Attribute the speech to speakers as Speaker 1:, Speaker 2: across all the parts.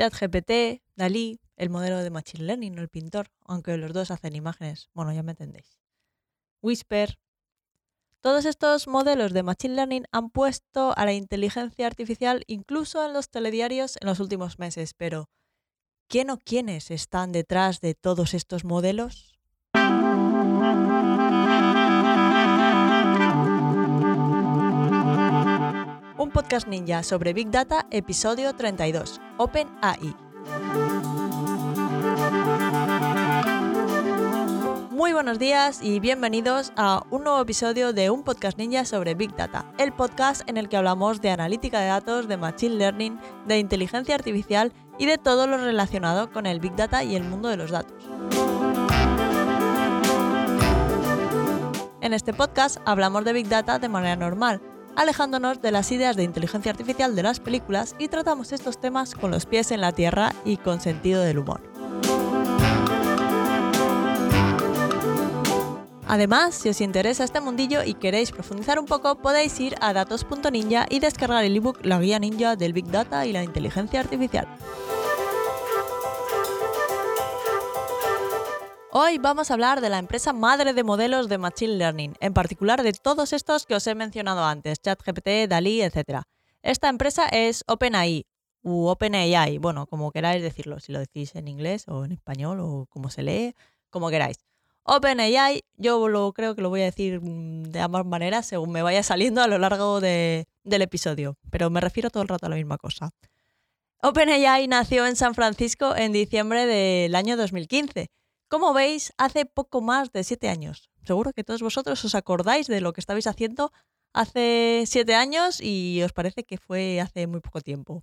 Speaker 1: ChatGPT, Dalí, el modelo de Machine Learning o el pintor, aunque los dos hacen imágenes. Bueno, ya me entendéis. Whisper. Todos estos modelos de Machine Learning han puesto a la inteligencia artificial incluso en los telediarios en los últimos meses, pero ¿quién o quiénes están detrás de todos estos modelos? Podcast ninja sobre Big Data, episodio 32, OpenAI. Muy buenos días y bienvenidos a un nuevo episodio de un podcast ninja sobre Big Data, el podcast en el que hablamos de analítica de datos, de machine learning, de inteligencia artificial y de todo lo relacionado con el Big Data y el mundo de los datos. En este podcast hablamos de Big Data de manera normal, alejándonos de las ideas de inteligencia artificial de las películas y tratamos estos temas con los pies en la tierra y con sentido del humor. Además, si os interesa este mundillo y queréis profundizar un poco, podéis ir a datos.ninja y descargar el ebook La Guía Ninja del Big Data y la Inteligencia Artificial. Hoy vamos a hablar de la empresa madre de modelos de Machine Learning, en particular de todos estos que os he mencionado antes, ChatGPT, DALI, etc. Esta empresa es OpenAI, u OpenAI, bueno, como queráis decirlo, si lo decís en inglés o en español o como se lee, como queráis. OpenAI, yo lo, creo que lo voy a decir mm, de ambas maneras según me vaya saliendo a lo largo del episodio, pero me refiero todo el rato a la misma cosa. OpenAI nació en San Francisco en diciembre del año 2015. Como veis, hace poco más de siete años. Seguro que todos vosotros os acordáis de lo que estabais haciendo hace siete años y os parece que fue hace muy poco tiempo.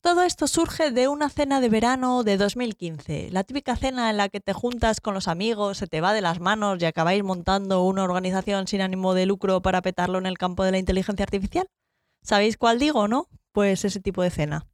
Speaker 1: Todo esto surge de una cena de verano de 2015, la típica cena en la que te juntas con los amigos, se te va de las manos y acabáis montando una organización sin ánimo de lucro para petarlo en el campo de la inteligencia artificial. ¿Sabéis cuál digo, no? Pues ese tipo de cena.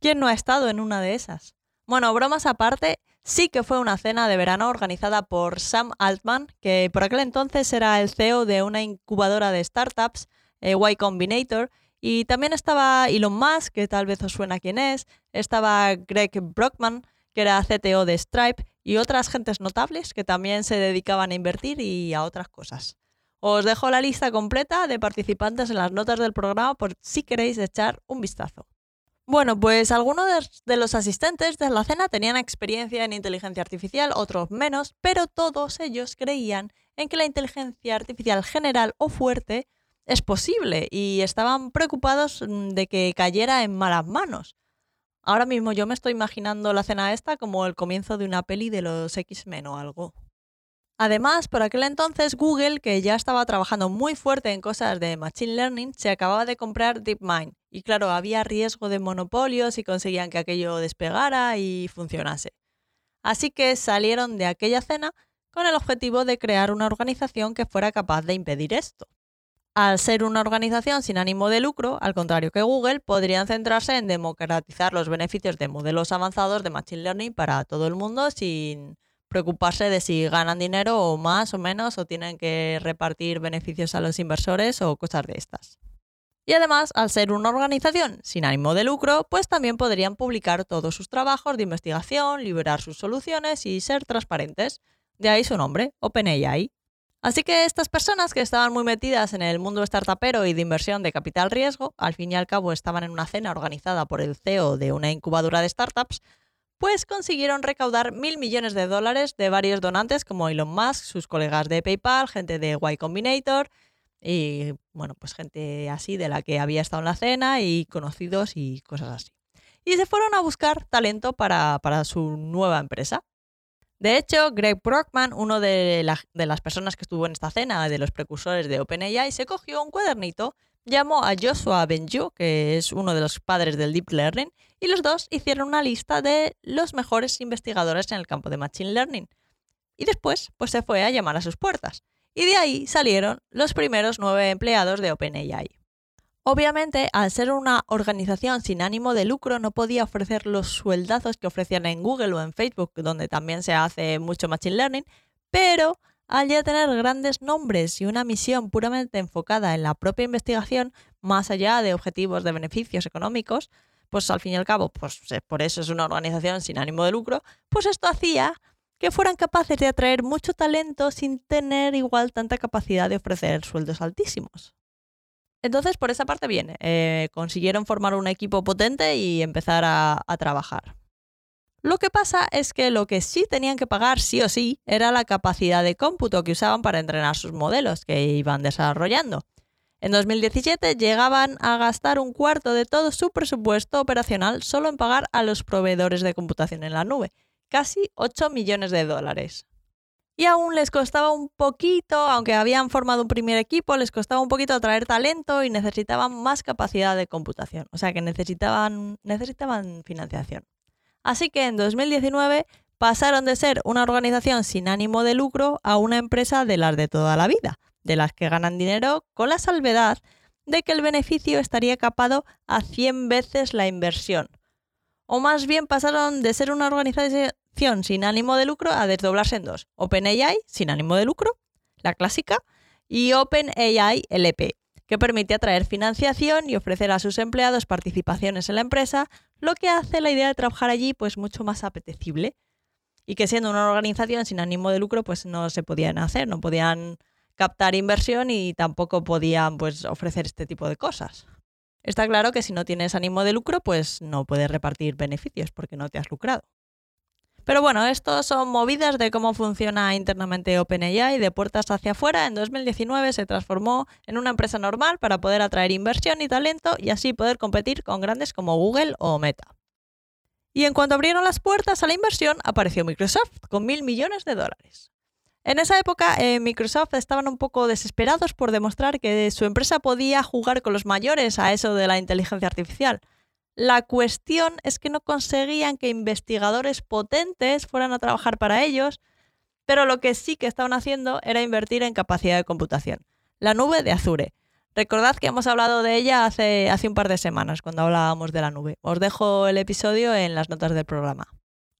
Speaker 1: ¿Quién no ha estado en una de esas? Bueno, bromas aparte, sí que fue una cena de verano organizada por Sam Altman, que por aquel entonces era el CEO de una incubadora de startups, eh, Y Combinator, y también estaba Elon Musk, que tal vez os suena quién es, estaba Greg Brockman, que era CTO de Stripe, y otras gentes notables que también se dedicaban a invertir y a otras cosas. Os dejo la lista completa de participantes en las notas del programa por si queréis echar un vistazo. Bueno, pues algunos de los asistentes de la cena tenían experiencia en inteligencia artificial, otros menos, pero todos ellos creían en que la inteligencia artificial general o fuerte es posible y estaban preocupados mm, de que cayera en malas manos. Ahora mismo yo me estoy imaginando la cena esta como el comienzo de una peli de los X-Men o algo. Además, por aquel entonces Google, que ya estaba trabajando muy fuerte en cosas de Machine Learning, se acababa de comprar DeepMind. Y claro, había riesgo de monopolio si conseguían que aquello despegara y funcionase. Así que salieron de aquella cena con el objetivo de crear una organización que fuera capaz de impedir esto. Al ser una organización sin ánimo de lucro, al contrario que Google, podrían centrarse en democratizar los beneficios de modelos avanzados de Machine Learning para todo el mundo sin preocuparse de si ganan dinero o más o menos o tienen que repartir beneficios a los inversores o cosas de estas. Y además, al ser una organización sin ánimo de lucro, pues también podrían publicar todos sus trabajos de investigación, liberar sus soluciones y ser transparentes. De ahí su nombre, OpenAI. Así que estas personas que estaban muy metidas en el mundo startupero y de inversión de capital riesgo, al fin y al cabo estaban en una cena organizada por el CEO de una incubadora de startups, pues consiguieron recaudar mil millones de dólares de varios donantes como Elon Musk, sus colegas de PayPal, gente de Y Combinator y, bueno, pues gente así de la que había estado en la cena y conocidos y cosas así. Y se fueron a buscar talento para, para su nueva empresa. De hecho, Greg Brockman, uno de, las personas que estuvo en esta cena, de los precursores de OpenAI, se cogió un cuadernito, llamó a Joshua Benju, que es uno de los padres del Deep Learning, y los dos hicieron una lista de los mejores investigadores en el campo de Machine Learning. Y después, pues se fue a llamar a sus puertas. Y de ahí salieron los primeros nueve empleados de OpenAI. Obviamente, al ser una organización sin ánimo de lucro, no podía ofrecer los sueldazos que ofrecían en Google o en Facebook, donde también se hace mucho Machine Learning, pero al ya tener grandes nombres y una misión puramente enfocada en la propia investigación, más allá de objetivos de beneficios económicos, pues al fin y al cabo, pues por eso es una organización sin ánimo de lucro, pues esto hacía que fueran capaces de atraer mucho talento sin tener igual tanta capacidad de ofrecer sueldos altísimos. Entonces, por esa parte bien, eh, consiguieron formar un equipo potente y empezar a trabajar. Lo que pasa es que lo que sí tenían que pagar sí o sí era la capacidad de cómputo que usaban para entrenar sus modelos que iban desarrollando. En 2017 llegaban a gastar un cuarto de todo su presupuesto operacional solo en pagar a los proveedores de computación en la nube, casi 8 millones de dólares. Y aún les costaba un poquito, aunque habían formado un primer equipo, les costaba un poquito atraer talento y necesitaban más capacidad de computación. O sea que necesitaban, necesitaban financiación. Así que en 2019 pasaron de ser una organización sin ánimo de lucro a una empresa de las de toda la vida, de las que ganan dinero con la salvedad de que el beneficio estaría capado a 100 veces la inversión. O más bien pasaron de ser una organización sin ánimo de lucro a desdoblarse en dos. OpenAI, sin ánimo de lucro, la clásica, y OpenAI LP, que permite atraer financiación y ofrecer a sus empleados participaciones en la empresa, lo que hace la idea de trabajar allí pues mucho más apetecible y que siendo una organización sin ánimo de lucro pues no se podían hacer, no podían captar inversión y tampoco podían pues ofrecer este tipo de cosas. Está claro que si no tienes ánimo de lucro pues no puedes repartir beneficios porque no te has lucrado. Pero bueno, estos son movidas de cómo funciona internamente OpenAI de puertas hacia afuera. En 2019 se transformó en una empresa normal para poder atraer inversión y talento y así poder competir con grandes como Google o Meta. Y en cuanto abrieron las puertas a la inversión, apareció Microsoft con mil millones de dólares. En esa época, eh, Microsoft estaban un poco desesperados por demostrar que su empresa podía jugar con los mayores a eso de la inteligencia artificial. La cuestión es que no conseguían que investigadores potentes fueran a trabajar para ellos, pero lo que sí que estaban haciendo era invertir en capacidad de computación. La nube de Azure. Recordad que hemos hablado de ella hace, hace un par de semanas, cuando hablábamos de la nube. Os dejo el episodio en las notas del programa.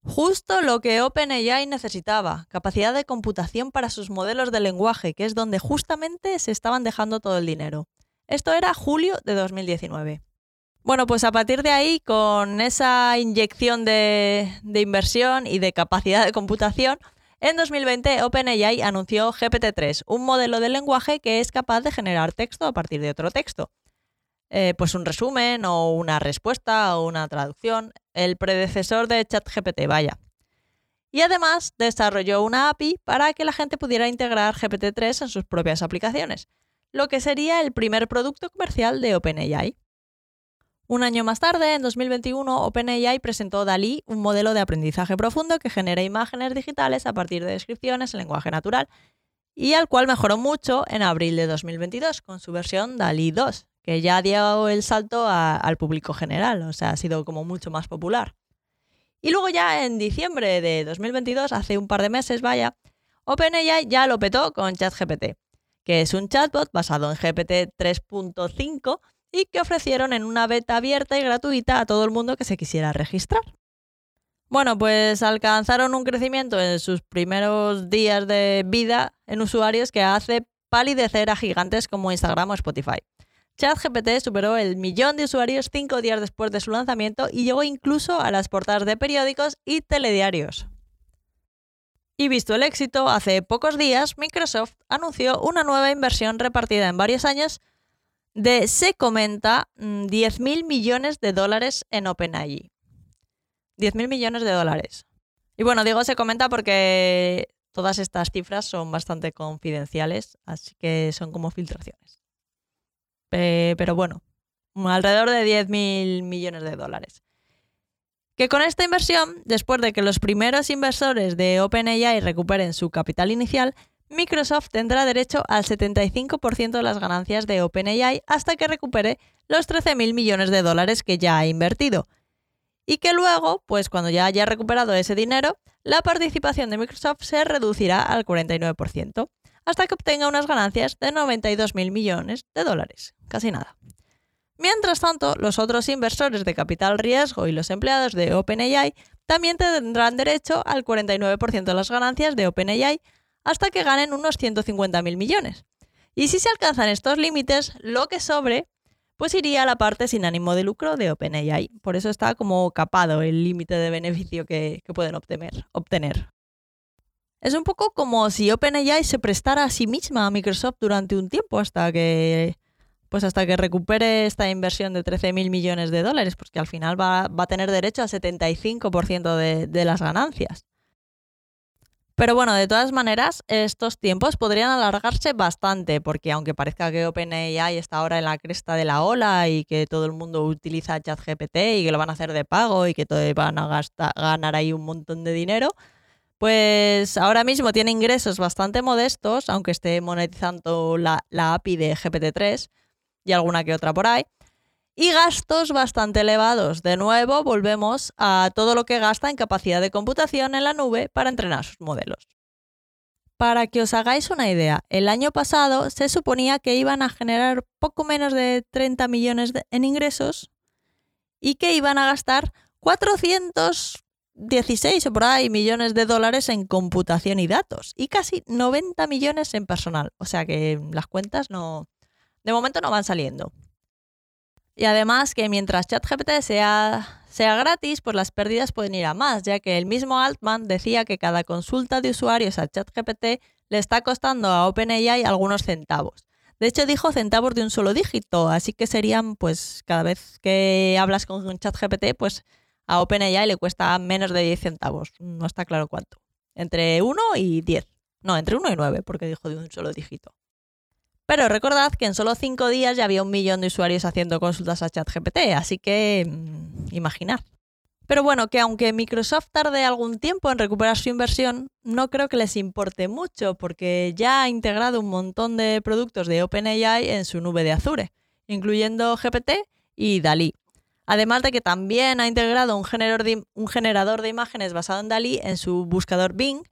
Speaker 1: Justo lo que OpenAI necesitaba, capacidad de computación para sus modelos de lenguaje, que es donde justamente se estaban dejando todo el dinero. Esto era julio de 2019. Bueno, pues a partir de ahí, con esa inyección de, inversión y de capacidad de computación, en 2020 OpenAI anunció GPT-3, un modelo de lenguaje que es capaz de generar texto a partir de otro texto. Eh, pues un resumen o una respuesta o una traducción, el predecesor de ChatGPT, vaya. Y además desarrolló una API para que la gente pudiera integrar GPT-3 en sus propias aplicaciones, lo que sería el primer producto comercial de OpenAI. Un año más tarde, en 2021, OpenAI presentó DALI, un modelo de aprendizaje profundo que genera imágenes digitales a partir de descripciones en lenguaje natural, y al cual mejoró mucho en abril de 2022 con su versión DALI 2, que ya dio el salto al público general, o sea, ha sido como mucho más popular. Y luego ya en diciembre de 2022, hace un par de meses, vaya, OpenAI ya lo petó con ChatGPT, que es un chatbot basado en GPT 3.5 y que ofrecieron en una beta abierta y gratuita a todo el mundo que se quisiera registrar. Bueno, pues alcanzaron un crecimiento en sus primeros días de vida en usuarios que hace palidecer a gigantes como Instagram o Spotify. ChatGPT superó el millón de usuarios cinco días después de su lanzamiento y llegó incluso a las portadas de periódicos y telediarios. Y visto el éxito, hace pocos días Microsoft anunció una nueva inversión repartida en varios años de, se comenta, 10.000 mm, millones de dólares en OpenAI. 10.000 millones de dólares. Y bueno, digo se comenta porque todas estas cifras son bastante confidenciales, así que son como filtraciones. Pero bueno, alrededor de 10.000 millones de dólares. Que con esta inversión, después de que los primeros inversores de OpenAI recuperen su capital inicial, Microsoft tendrá derecho al 75% de las ganancias de OpenAI hasta que recupere los 13.000 millones de dólares que ya ha invertido. Y que luego, pues cuando ya haya recuperado ese dinero, la participación de Microsoft se reducirá al 49%, hasta que obtenga unas ganancias de 92.000 millones de dólares. Casi nada. Mientras tanto, los otros inversores de capital riesgo y los empleados de OpenAI también tendrán derecho al 49% de las ganancias de OpenAI hasta que ganen unos 150.000 millones. Y si se alcanzan estos límites, lo que sobre pues iría a la parte sin ánimo de lucro de OpenAI. Por eso está como capado el límite de beneficio que, pueden obtener, obtener. Es un poco como si OpenAI se prestara a sí misma a Microsoft durante un tiempo hasta que pues hasta que recupere esta inversión de 13.000 millones de dólares, porque al final va, a tener derecho a 75% de, las ganancias. Pero bueno, de todas maneras, estos tiempos podrían alargarse bastante, porque aunque parezca que OpenAI está ahora en la cresta de la ola y que todo el mundo utiliza ChatGPT y que lo van a hacer de pago y que todo van a ganar ahí un montón de dinero, pues ahora mismo tiene ingresos bastante modestos, aunque esté monetizando la, API de GPT-3 y alguna que otra por ahí y gastos bastante elevados. De nuevo, volvemos a todo lo que gasta en capacidad de computación en la nube para entrenar sus modelos. Para que os hagáis una idea, el año pasado se suponía que iban a generar poco menos de 30 millones en ingresos y que iban a gastar 416 o por ahí millones de dólares en computación y datos y casi 90 millones en personal. O sea que las cuentas no, de momento no van saliendo. Y además que mientras ChatGPT sea, sea gratis, pues las pérdidas pueden ir a más, ya que el mismo Altman decía que cada consulta de usuarios a ChatGPT le está costando a OpenAI algunos centavos. De hecho, dijo centavos de un solo dígito, así que serían, pues, cada vez que hablas con un ChatGPT, pues a OpenAI le cuesta menos de 10 centavos. No está claro cuánto. Entre 1 y 10. No, entre 1 y 9, porque dijo de un solo dígito. Pero recordad que en solo cinco días ya había un millón de usuarios haciendo consultas a ChatGPT, así que mm, imaginad. Pero bueno, que aunque Microsoft tarde algún tiempo en recuperar su inversión, no creo que les importe mucho porque ya ha integrado un montón de productos de OpenAI en su nube de Azure, incluyendo GPT y DALI. Además de que también ha integrado un generador de, imágenes basado en DALI en su buscador Bing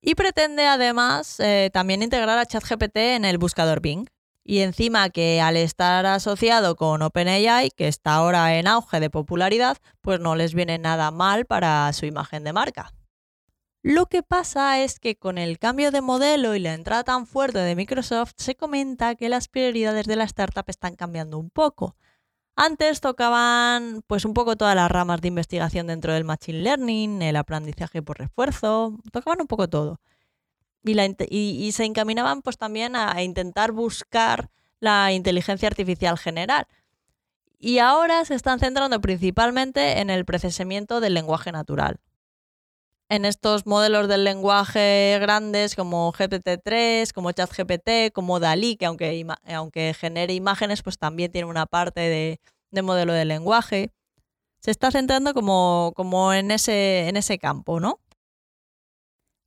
Speaker 1: y pretende además eh, también integrar a ChatGPT en el buscador Bing. Y encima que al estar asociado con OpenAI, que está ahora en auge de popularidad, pues no les viene nada mal para su imagen de marca. Lo que pasa es que con el cambio de modelo y la entrada tan fuerte de Microsoft, se comenta que las prioridades de la startup están cambiando un poco. Antes tocaban pues un poco todas las ramas de investigación dentro del machine learning, el aprendizaje por refuerzo, tocaban un poco todo. Y, se encaminaban pues también a, intentar buscar la inteligencia artificial general. Y ahora se están centrando principalmente en el procesamiento del lenguaje natural. En estos modelos del lenguaje grandes como GPT-3, como ChatGPT, como DALI, que aunque, aunque genere imágenes, pues también tiene una parte de, de modelo de lenguaje. Se está centrando como, como en, ese, en ese campo, ¿no?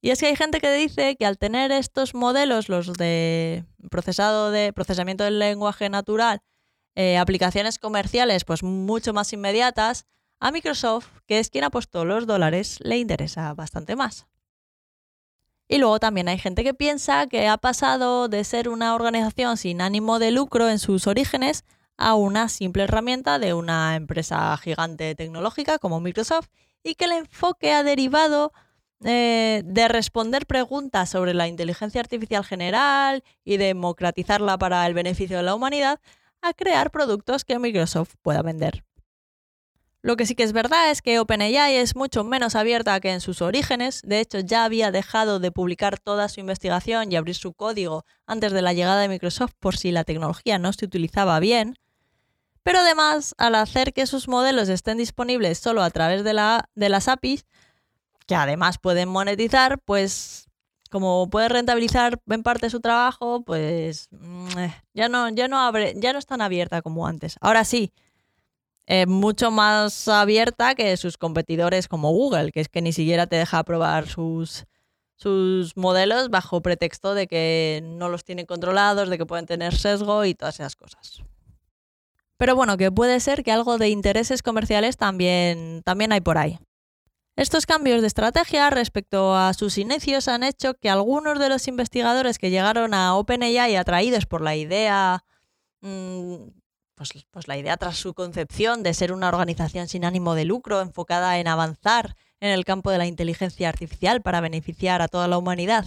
Speaker 1: Y es que hay gente que dice que al tener estos modelos, los de procesado de procesamiento del lenguaje natural, eh, aplicaciones comerciales pues mucho más inmediatas, a Microsoft, que es quien ha puesto los dólares, le interesa bastante más. Y luego también hay gente que piensa que ha pasado de ser una organización sin ánimo de lucro en sus orígenes a una simple herramienta de una empresa gigante tecnológica como Microsoft y que el enfoque ha derivado eh, de responder preguntas sobre la inteligencia artificial general y democratizarla para el beneficio de la humanidad a crear productos que Microsoft pueda vender. Lo que sí que es verdad es que OpenAI es mucho menos abierta que en sus orígenes. De hecho, ya había dejado de publicar toda su investigación y abrir su código antes de la llegada de Microsoft por si la tecnología no se utilizaba bien. Pero además, al hacer que sus modelos estén disponibles solo a través de, la, de las APIs, que además pueden monetizar, pues como puede rentabilizar en parte su trabajo, pues mm, eh, ya no, ya no abre, ya no es tan abierta como antes. Ahora sí, mucho más abierta que sus competidores como Google, que es que ni siquiera te deja probar sus, sus modelos bajo pretexto de que no los tiene controlados, de que pueden tener sesgo y todas esas cosas. Pero bueno, que puede ser que algo de intereses comerciales también, también hay por ahí. Estos cambios de estrategia respecto a sus inicios han hecho que algunos de los investigadores que llegaron a OpenAI atraídos por la idea, mm, pues, pues la idea tras su concepción de ser una organización sin ánimo de lucro enfocada en avanzar en el campo de la inteligencia artificial para beneficiar a toda la humanidad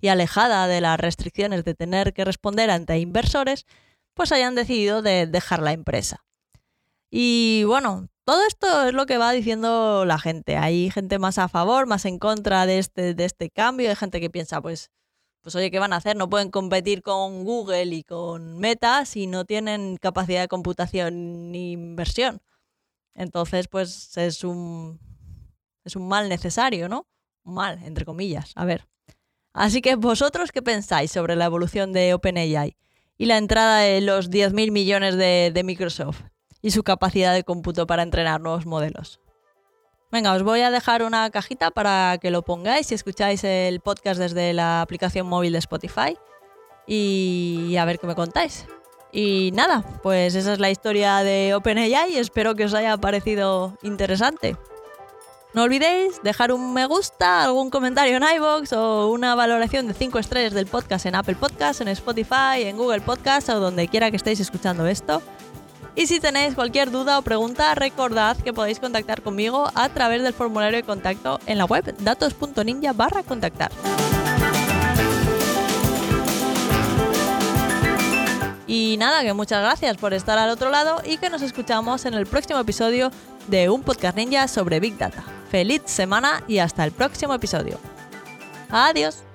Speaker 1: y alejada de las restricciones de tener que responder ante inversores, pues hayan decidido de dejar la empresa. Y bueno, todo esto es lo que va diciendo la gente. Hay gente más a favor, más en contra de este, de este cambio. Hay gente que piensa, pues, pues oye, ¿qué van a hacer? No pueden competir con Google y con Meta si no tienen capacidad de computación ni inversión. Entonces, pues es un, es un mal necesario, ¿no? Un mal, entre comillas. A ver. Así que vosotros, ¿qué pensáis sobre la evolución de OpenAI y la entrada de los 10.000 millones de, de Microsoft y su capacidad de cómputo para entrenar nuevos modelos? Venga, os voy a dejar una cajita para que lo pongáis si escucháis el podcast desde la aplicación móvil de Spotify y a ver qué me contáis. Y nada, pues esa es la historia de OpenAI. Espero que os haya parecido interesante. No olvidéis dejar un me gusta, algún comentario en iVoox o una valoración de 5 estrellas del podcast en Apple Podcasts, en Spotify, en Google Podcasts o donde quiera que estéis escuchando esto. Y si tenéis cualquier duda o pregunta, recordad que podéis contactar conmigo a través del formulario de contacto en la web datos.ninja barra contactar. Y nada, que muchas gracias por estar al otro lado y que nos escuchamos en el próximo episodio de un podcast ninja sobre Big Data. Feliz semana y hasta el próximo episodio. Adiós.